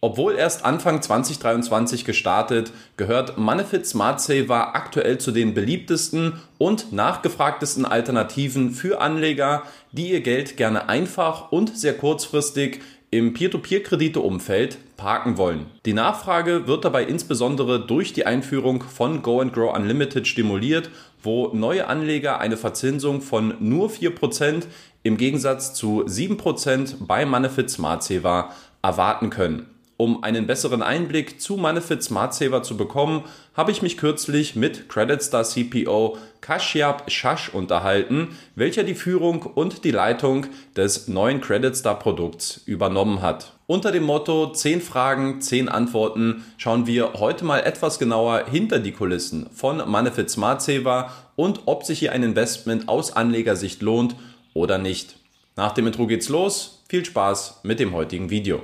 Obwohl erst Anfang 2023 gestartet, gehört Manifit Smart Saver aktuell zu den beliebtesten und nachgefragtesten Alternativen für Anleger, die ihr Geld gerne einfach und sehr kurzfristig im Peer-to-Peer-Kredite-Umfeld parken wollen. Die Nachfrage wird dabei insbesondere durch die Einführung von Go and Grow Unlimited stimuliert, wo neue Anleger eine Verzinsung von nur 4% im Gegensatz zu 7% bei Manifit Smart Saver erwarten können. Um einen besseren Einblick zu Manifit Smart Saver zu bekommen, habe ich mich kürzlich mit CreditStar CPO Kashyap Shash unterhalten, welcher die Führung und die Leitung des neuen CreditStar Produkts übernommen hat. Unter dem Motto 10 Fragen, 10 Antworten schauen wir heute mal etwas genauer hinter die Kulissen von Manifit Smart Saver und ob sich hier ein Investment aus Anlegersicht lohnt oder nicht. Nach dem Intro geht's los. Viel Spaß mit dem heutigen Video.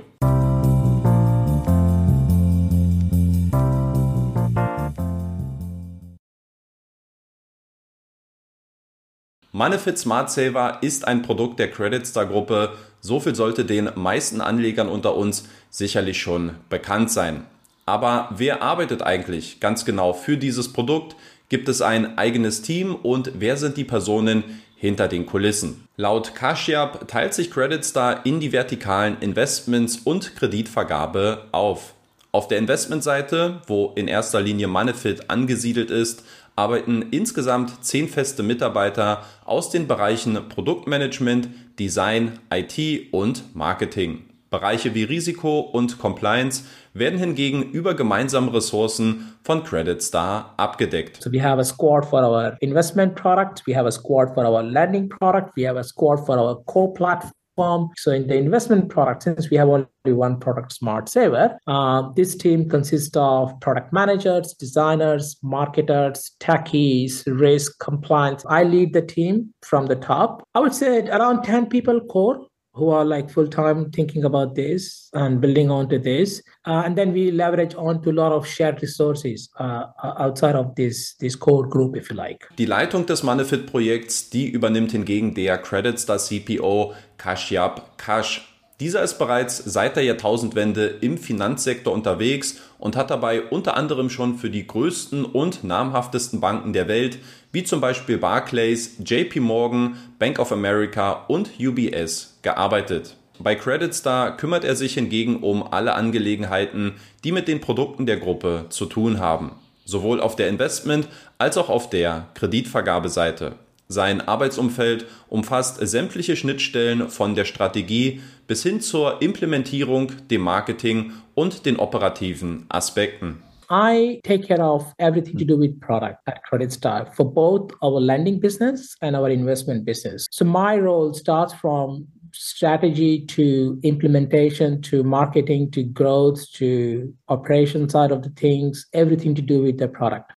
Manifit Smart Saver ist ein Produkt der Creditstar Gruppe. So viel sollte den meisten Anlegern unter uns sicherlich schon bekannt sein. Aber wer arbeitet eigentlich ganz genau für dieses Produkt? Gibt es ein eigenes Team und wer sind die Personen hinter den Kulissen? Laut Kashyap teilt sich Creditstar in die vertikalen Investments und Kreditvergabe auf. Auf der Investmentseite, wo in erster Linie Manifit angesiedelt ist, arbeiten insgesamt zehn feste Mitarbeiter aus den Bereichen Produktmanagement, Design, IT und Marketing. Bereiche wie Risiko und Compliance werden hingegen über gemeinsame Ressourcen von Credit Star abgedeckt. So we have a squad for our investment product, we have a squad for our lending product, we have a squad for our core platform So in the investment product, since we have only one product, Smart Saver, uh, this team consists of product managers, designers, marketers, techies, risk, compliance. I lead the team from the top. I would say around 10 people core who are like full time thinking about this and building onto this. Uh, and then we leverage onto a lot of shared resources uh, uh outside of this, this core group, if you like. Die Leitung des Manifit-Projekts, die übernimmt hingegen der Creditstar CPO Kashyap Kash. Dieser ist bereits seit der Jahrtausendwende im Finanzsektor unterwegs und hat dabei unter anderem schon für die größten und namhaftesten Banken der Welt, wie zum Beispiel Barclays, JP Morgan, Bank of America und UBS, gearbeitet. Bei CreditStar kümmert er sich hingegen um alle Angelegenheiten, die mit den Produkten der Gruppe zu tun haben, sowohl auf der Investment- als auch auf der Kreditvergabeseite. Sein Arbeitsumfeld umfasst sämtliche Schnittstellen von der Strategie bis hin zur Implementierung, dem Marketing und den operativen Aspekten. I take care of everything to do with product at Credit Star for both our lending business and our investment business. So my role starts from strategy to implementation to marketing to growth to operation side of the things, everything to do with the product.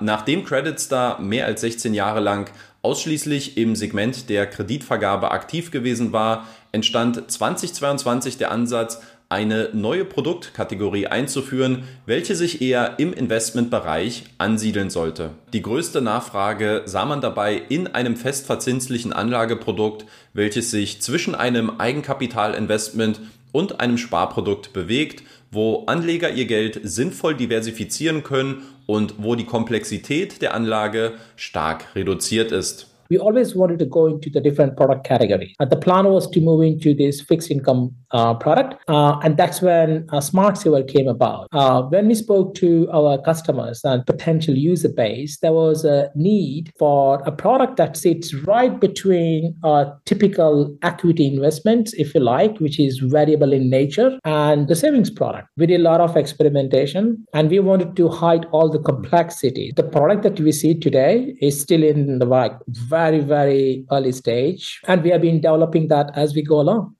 Nachdem CreditStar mehr als 16 Jahre lang ausschließlich im Segment der Kreditvergabe aktiv gewesen war, entstand 2022 der Ansatz, eine neue Produktkategorie einzuführen, welche sich eher im Investmentbereich ansiedeln sollte. Die größte Nachfrage sah man dabei in einem festverzinslichen Anlageprodukt, welches sich zwischen einem Eigenkapitalinvestment und einem Sparprodukt bewegt, wo Anleger ihr Geld sinnvoll diversifizieren können und wo die Komplexität der Anlage stark reduziert ist. We always wanted to go into the different product category. Uh, the plan was to move into this fixed income uh, product, uh, and that's when uh, Smart Silver came about. Uh, when we spoke to our customers and potential user base, there was a need for a product that sits right between a typical equity investments, if you like, which is variable in nature, and the savings product. We did a lot of experimentation, and we wanted to hide all the complexity. The product that we see today is still in the like very, very early stage. And we have been developing that as we go along.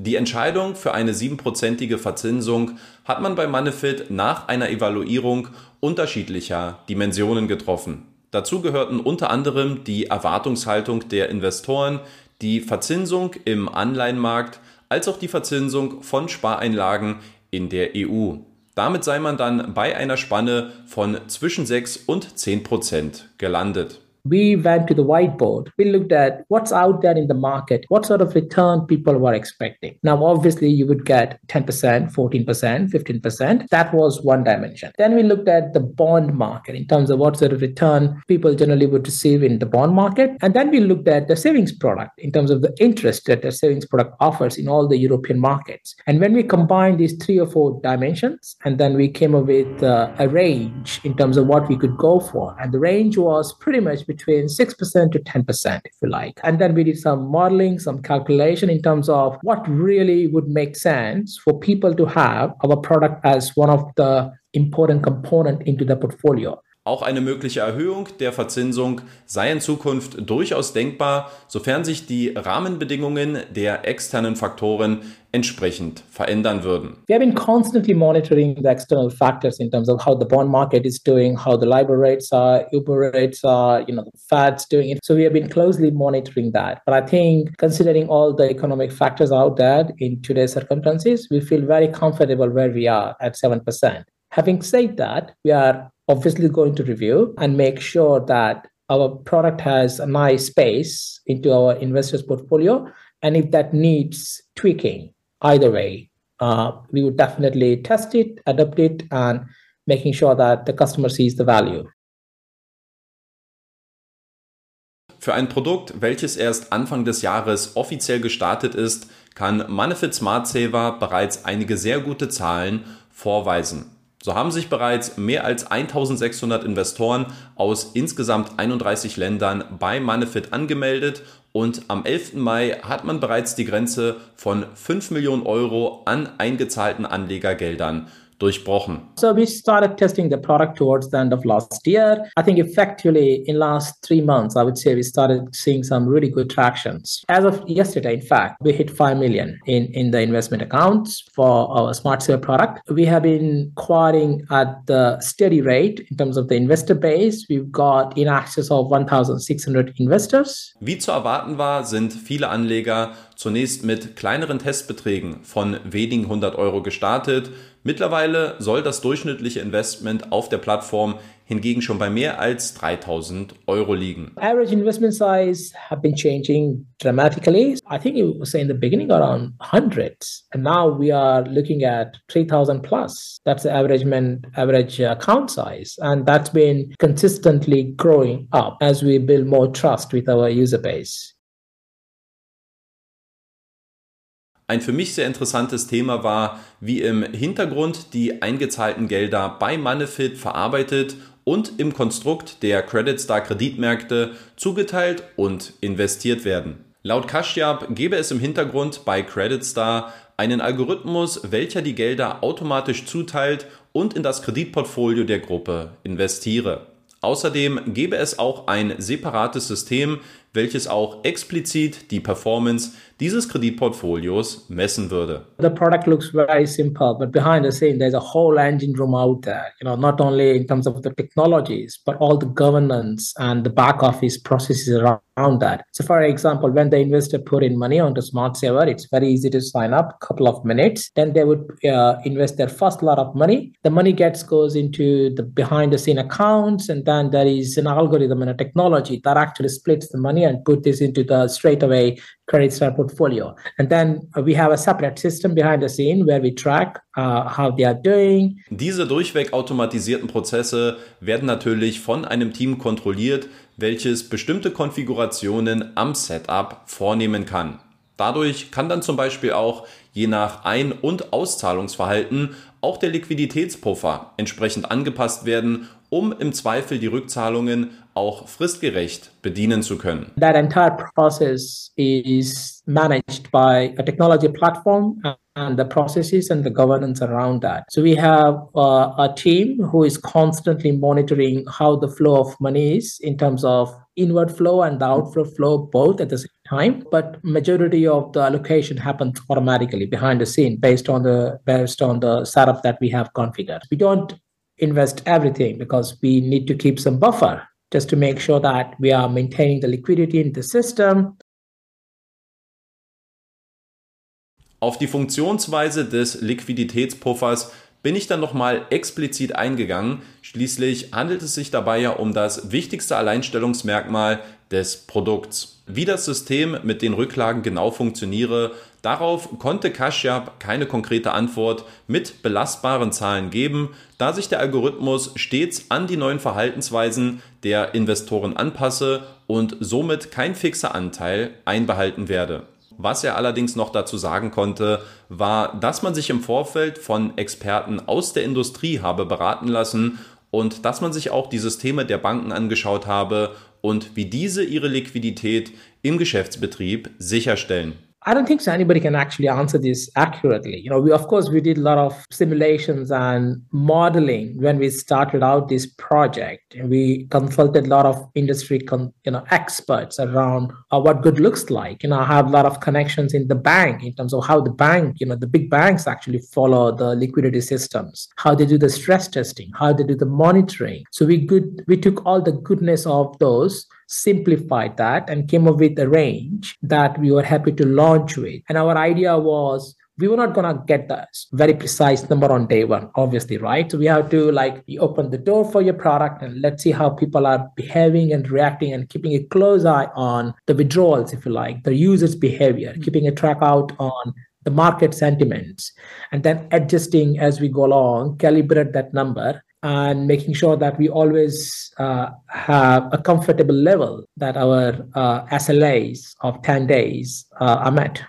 Die Entscheidung für eine siebenprozentige Verzinsung hat man bei Manifit nach einer Evaluierung unterschiedlicher Dimensionen getroffen. Dazu gehörten unter anderem die Erwartungshaltung der Investoren, die Verzinsung im Anleihenmarkt als auch die Verzinsung von Spareinlagen in der EU. Damit sei man dann bei einer Spanne von zwischen 6 und 10 Prozent gelandet. We went to the whiteboard. We looked at what's out there in the market, what sort of return people were expecting. Now, obviously, you would get 10%, 14%, 15%. That was one dimension. Then we looked at the bond market in terms of what sort of return people generally would receive in the bond market. And then we looked at the savings product in terms of the interest that the savings product offers in all the European markets. And when we combined these three or four dimensions, and then we came up with uh, a range in terms of what we could go for. And the range was pretty much between 6% to 10%, if you like. And then we did some modeling, some calculation in terms of what really would make sense for people to have our product as one of the important component into the portfolio. Auch eine mögliche Erhöhung der Verzinsung sei in Zukunft durchaus denkbar, sofern sich die Rahmenbedingungen der externen Faktoren entsprechend verändern würden. We have been constantly monitoring the external factors in terms of how the bond market is doing, how the LIBOR rates are, Uber rates are, you know, the Fed's doing it. So we have been closely monitoring that. But I think considering all the economic factors out there in today's circumstances, we feel very comfortable where we are at 7%. Having said that, we are obviously going to review and make sure that our product has a nice space into our investors portfolio and if that needs tweaking either way uh, we would definitely test it adapt it and making sure that the customer sees the value Für ein Produkt, welches erst Anfang des Jahres offiziell gestartet ist, kann Manifit Smart Saver bereits einige sehr gute Zahlen vorweisen. So haben sich bereits mehr als 1600 Investoren aus insgesamt 31 Ländern bei Manifit angemeldet und am 11. Mai hat man bereits die Grenze von 5 Millionen Euro an eingezahlten Anlegergeldern durchbrochen. So we started testing the product towards the end of last year. I think effectively in last three months, I would say we started seeing some really good tractions. As of yesterday, in fact, we hit 5 million in, in the investment accounts for our Smart Saver product. We have been acquiring at the steady rate in terms of the investor base. We've got in excess of 1,600 investors. Wie zu erwarten war, sind viele Anleger zunächst mit kleineren Testbeträgen von wenigen hundert Euro gestartet. Mittlerweile soll das durchschnittliche Investment auf der Plattform hingegen schon bei mehr als 3000 Euro liegen. Average investment size have been changing dramatically. I think it was in the beginning around hundreds, and now we are looking at 3000 plus. That's the average average account size, and that's been consistently growing up as we build more trust with our user base. Ein für mich sehr interessantes Thema war, wie im Hintergrund die eingezahlten Gelder bei Manefit verarbeitet und im Konstrukt der Credit Star Kreditmärkte zugeteilt und investiert werden. Laut Kashyap gäbe es im Hintergrund bei Credit Star einen Algorithmus, welcher die Gelder automatisch zuteilt und in das Kreditportfolio der Gruppe investiere. Außerdem gäbe es auch ein separates System, welches auch explizit die Performance dieses Kreditportfolios messen würde. The product looks very simple, but behind the scene there's a whole engine room out there. You know, not only in terms of the technologies, but all the governance and the back office processes around that. So, for example, when the investor put in money onto Smart Saver, it's very easy to sign up, a couple of minutes. Then they would uh, invest their first lot of money. The money gets goes into the behind the scene accounts, and then there is an algorithm and a technology that actually splits the money and put this into the straight away credit star portfolio. And then we have a separate system behind the scene where we track uh, how they are doing. Diese durchweg automatisierten Prozesse werden natürlich von einem Team kontrolliert, welches bestimmte Konfigurationen am Setup vornehmen kann. Dadurch kann dann zum Beispiel auch je nach Ein- und Auszahlungsverhalten auch der Liquiditätspuffer entsprechend angepasst werden, um im Zweifel die Rückzahlungen auch fristgerecht bedienen zu können. That entire process is managed by a technology platform and the processes and the governance around that. So we have uh, a team who is constantly monitoring how the flow of money is in terms of inward flow and the outflow flow both at the same time but majority of the allocation happens automatically behind the scene based on the based on the setup that we have configured we don't invest everything because we need to keep some buffer just to make sure that we are maintaining the liquidity in the system Auf die Funktionsweise des Liquiditätspuffers bin ich dann nochmal explizit eingegangen. Schließlich handelt es sich dabei ja um das wichtigste Alleinstellungsmerkmal des Produkts. Wie das System mit den Rücklagen genau funktioniere, darauf konnte Kashyap keine konkrete Antwort mit belastbaren Zahlen geben, da sich der Algorithmus stets an die neuen Verhaltensweisen der Investoren anpasse und somit kein fixer Anteil einbehalten werde. Was er allerdings noch dazu sagen konnte, war, dass man sich im Vorfeld von Experten aus der Industrie habe beraten lassen und dass man sich auch die Systeme der Banken angeschaut habe und wie diese ihre Liquidität im Geschäftsbetrieb sicherstellen. I don't think so anybody can actually answer this accurately. You know, we of course we did a lot of simulations and modeling when we started out this project. We consulted a lot of industry, con- you know, experts around uh, what good looks like. You know, I have a lot of connections in the bank in terms of how the bank, you know, the big banks actually follow the liquidity systems, how they do the stress testing, how they do the monitoring. So we good we took all the goodness of those simplified that and came up with a range that we were happy to launch with. And our idea was we were not going to get the very precise number on day one obviously right so we have to like open the door for your product and let's see how people are behaving and reacting and keeping a close eye on the withdrawals if you like the users behavior mm-hmm. keeping a track out on the market sentiments and then adjusting as we go along calibrate that number and making sure that we always uh, have a comfortable level that our uh, SLAs of 10 days uh, are met.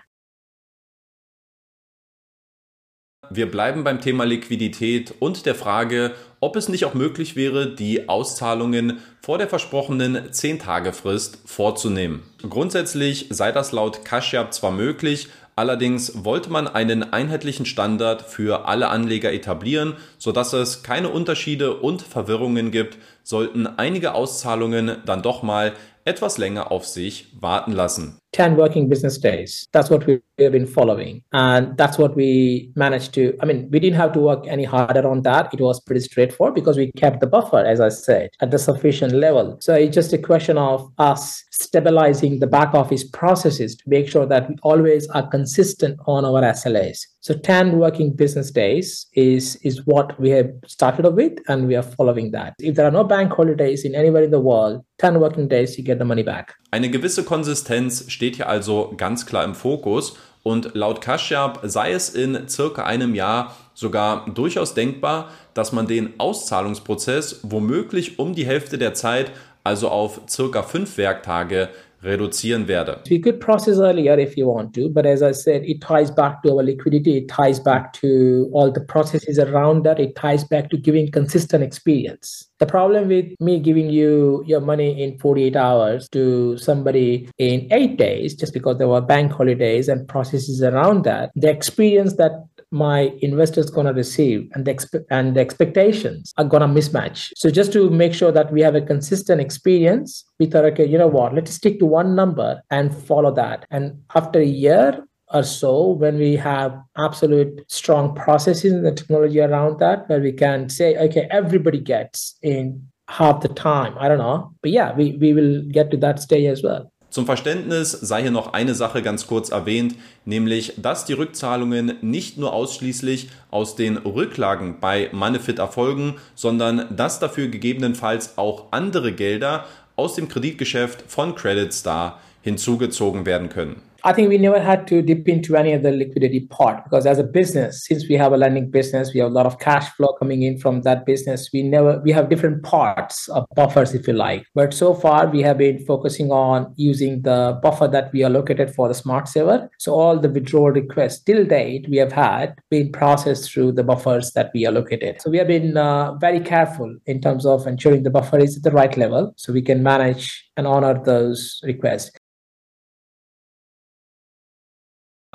Wir bleiben beim Thema Liquidität und der Frage, ob es nicht auch möglich wäre, die Auszahlungen vor der versprochenen 10-Tage-Frist vorzunehmen. Grundsätzlich sei das laut Kashyap zwar möglich, Allerdings wollte man einen einheitlichen Standard für alle Anleger etablieren, sodass es keine Unterschiede und Verwirrungen gibt, sollten einige Auszahlungen dann doch mal etwas länger auf sich warten lassen. 10 working business days. That's what we have been following. And that's what we managed to. I mean, we didn't have to work any harder on that. It was pretty straightforward because we kept the buffer, as I said, at the sufficient level. So it's just a question of us stabilizing the back office processes to make sure that we always are consistent on our SLAs. So 10 working business days is, is what we have started with, and we are following that. If there are no bank holidays in anywhere in the world, 10 working days, you get the money back. Eine gewisse Konsistenz steht hier also ganz klar im Fokus. Und laut Kashyap sei es in circa einem Jahr sogar durchaus denkbar, dass man den Auszahlungsprozess womöglich um die Hälfte der Zeit, also auf circa fünf Werktage, reduzieren werde. We could process earlier if you want to, but as I said, it ties back to our liquidity, it ties back to all the processes around that, it ties back to giving consistent experience. The problem with me giving you your money in 48 hours to somebody in eight days, just because there were bank holidays and processes around that, the experience that my investors going to receive and the and the expectations are going to mismatch so just to make sure that we have a consistent experience we thought okay you know what let's stick to one number and follow that. And after a year or so when we have absolute strong processes and the technology around that where we can say okay everybody gets in half the time i don't know. But yeah we, we will get to that stage as well. Zum Verständnis sei hier noch eine Sache ganz kurz erwähnt, nämlich, dass die Rückzahlungen nicht nur ausschließlich aus den Rücklagen bei Manefit erfolgen, sondern dass dafür gegebenenfalls auch andere Gelder aus dem Kreditgeschäft von Credit Star hinzugezogen werden können. I think we never had to dip into any of the liquidity part because as a business, since we have a lending business, we have a lot of cash flow coming in from that business. We never we have different parts of buffers, if you like. But so far we have been focusing on using the buffer that we allocated for the smart saver. So all the withdrawal requests till date we have had been processed through the buffers that we allocated. So we have been uh, very careful in terms of ensuring the buffer is at the right level so we can manage and honor those requests.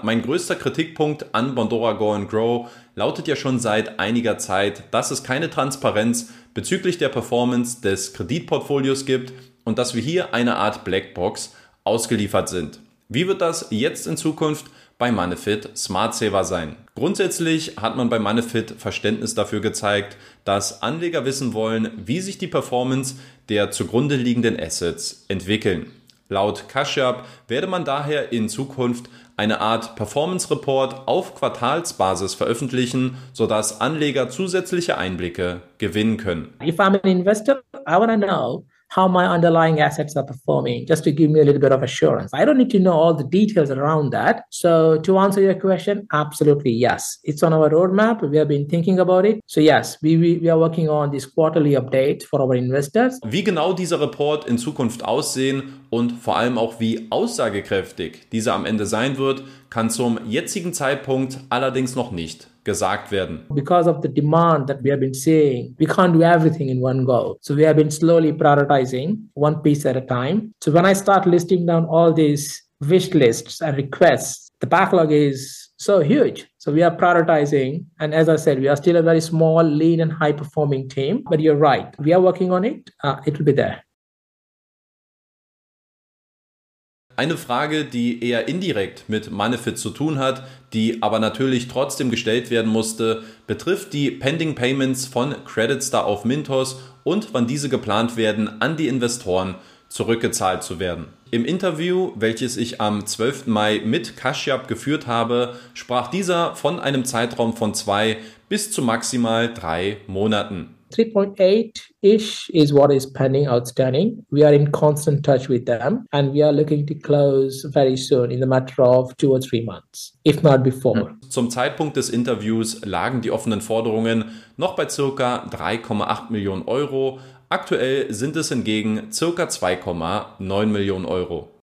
Mein größter Kritikpunkt an Bondora Go and Grow lautet ja schon seit einiger Zeit, dass es keine Transparenz bezüglich der Performance des Kreditportfolios gibt und dass wir hier eine Art Blackbox ausgeliefert sind. Wie wird das jetzt in Zukunft bei Manefit Smart Saver sein? Grundsätzlich hat man bei Manefit Verständnis dafür gezeigt, dass Anleger wissen wollen, wie sich die Performance der zugrunde liegenden Assets entwickeln. Laut Kashyap werde man daher in Zukunft eine Art Performance Report auf Quartalsbasis veröffentlichen, sodass Anleger zusätzliche Einblicke gewinnen können. If I'm an investor, I want to know how my underlying assets are performing, just to give me a little bit of assurance. I don't need to know all the details around that. So, to answer your question, absolutely yes. It's on our roadmap. We have been thinking about it. So, yes, we, we, we are working on this quarterly update for our investors. Wie genau dieser Report in Zukunft aussehen und vor allem auch wie aussagekräftig dieser am Ende sein wird, kann zum jetzigen Zeitpunkt allerdings noch nicht gesagt werden. Because of the demand that we have been seeing, we can't do everything in one go. So we have been slowly prioritizing one piece at a time. So when I start listing down all these wish lists and requests, the backlog is so huge. So we are prioritizing. And as I said, we are still a very small, lean, and high performing team. But you're right. We are working on it. Uh, it will be there. Eine Frage, die eher indirekt mit Manifit zu tun hat, die aber natürlich trotzdem gestellt werden musste, betrifft die Pending Payments von Creditstar auf Mintos und wann diese geplant werden, an die Investoren zurückgezahlt zu werden. Im Interview, welches ich am 12. Mai mit Kashyap geführt habe, sprach dieser von einem Zeitraum von zwei bis zu maximal drei Monaten. 3.8-ish is what is pending outstanding. We are in constant touch with them and we are looking to close very soon in the matter of two or three months, if not before. Zum Zeitpunkt des Interviews lagen die offenen Forderungen noch bei circa 3,8 Millionen Euro. Aktuell sind es hingegen circa 2,9 Millionen Euro.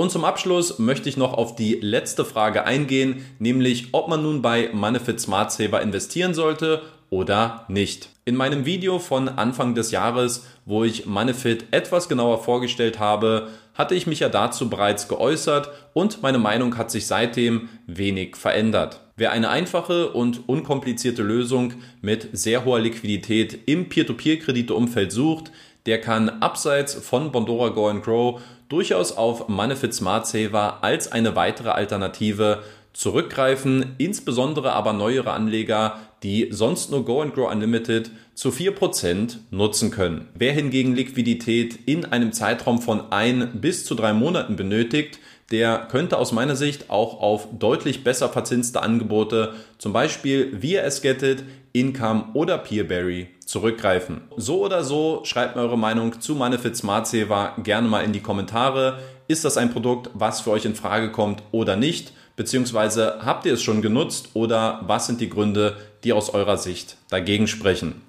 Und zum Abschluss möchte ich noch auf die letzte Frage eingehen, nämlich ob man nun bei Manifit Smart Saver investieren sollte oder nicht. In meinem Video von Anfang des Jahres, wo ich Manifit etwas genauer vorgestellt habe, hatte ich mich ja dazu bereits geäußert und meine Meinung hat sich seitdem wenig verändert. Wer eine einfache und unkomplizierte Lösung mit sehr hoher Liquidität im Peer-to-Peer-Krediteumfeld sucht, der kann abseits von Bondora Go Grow durchaus auf Manifit Smart Saver als eine weitere Alternative zurückgreifen, insbesondere aber neuere Anleger, die sonst nur Go and Grow Unlimited zu 4% nutzen können. Wer hingegen Liquidität in einem Zeitraum von ein bis zu drei Monaten benötigt, der könnte aus meiner Sicht auch auf deutlich besser verzinste Angebote, zum Beispiel via Esgetted, Income oder Peerberry zurückgreifen. So oder so, schreibt mir eure Meinung zu Manifit Smart Saver gerne mal in die Kommentare. Ist das ein Produkt, was für euch in Frage kommt oder nicht? Beziehungsweise habt ihr es schon genutzt oder was sind die Gründe, die aus eurer Sicht dagegen sprechen?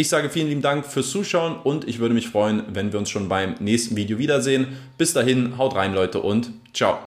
Ich sage vielen lieben Dank fürs Zuschauen und ich würde mich freuen, wenn wir uns schon beim nächsten Video wiedersehen. Bis dahin, haut rein Leute und ciao.